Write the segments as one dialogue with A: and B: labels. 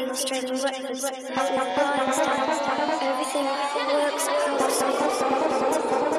A: rotating, straight, work everything works.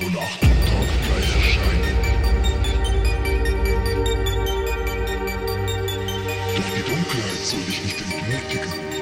A: und Achtung, die gleich erscheinen. Doch die Dunkelheit soll dich nicht entmutigen.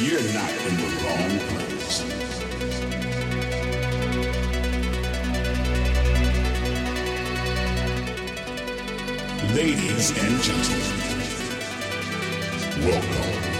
B: You're not in the wrong place. Ladies and gentlemen, welcome.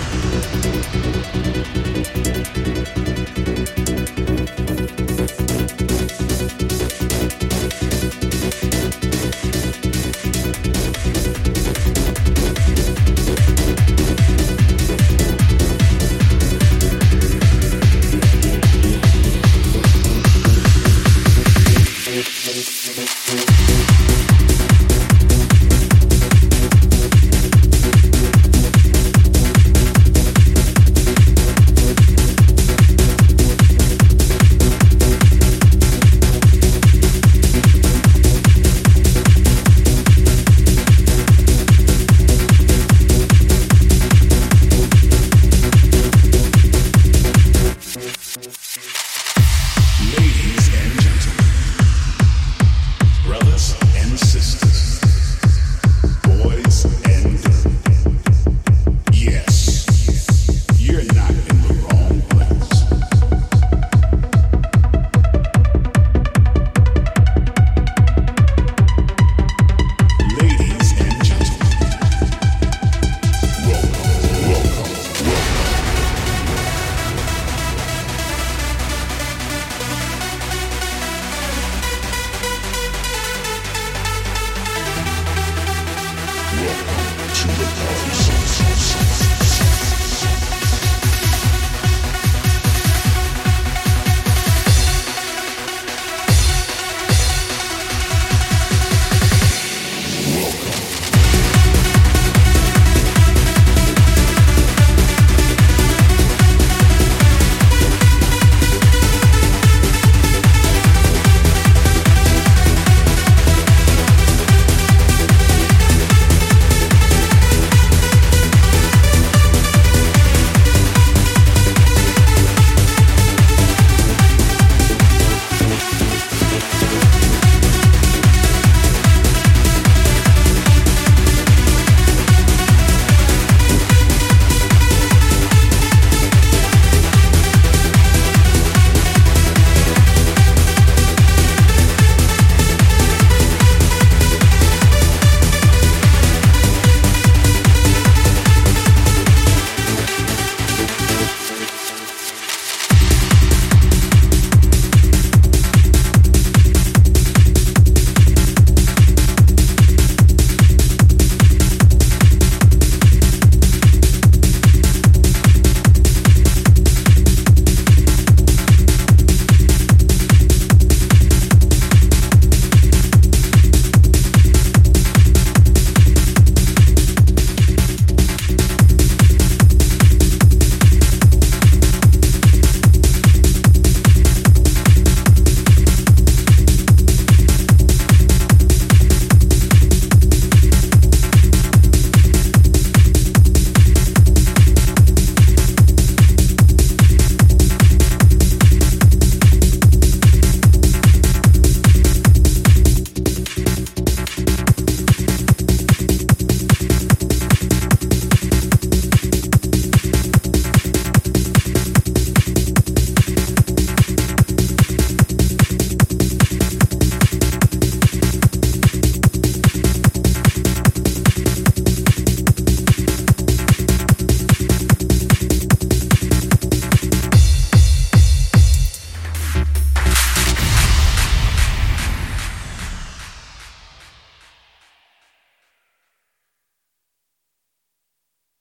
B: Música